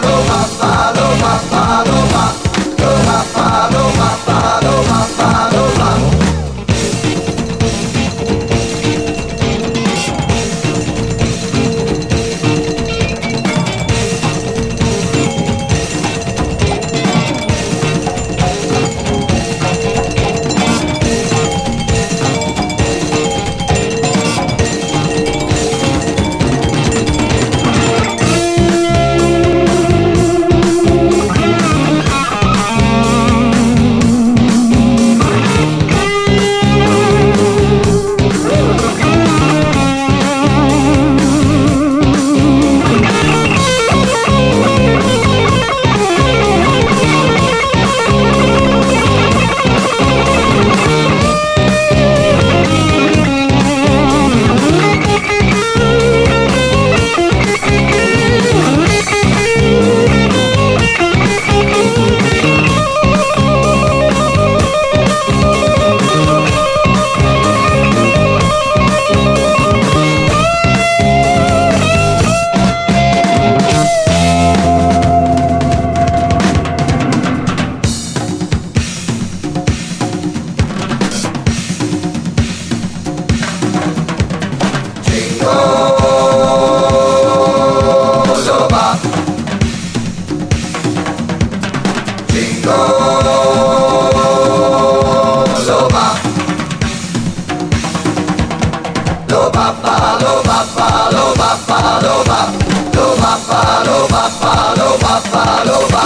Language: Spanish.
paloma, paloma, paloma, paloma, paloma. Paloma, paloma, paloma, paloma, paloma, paloma.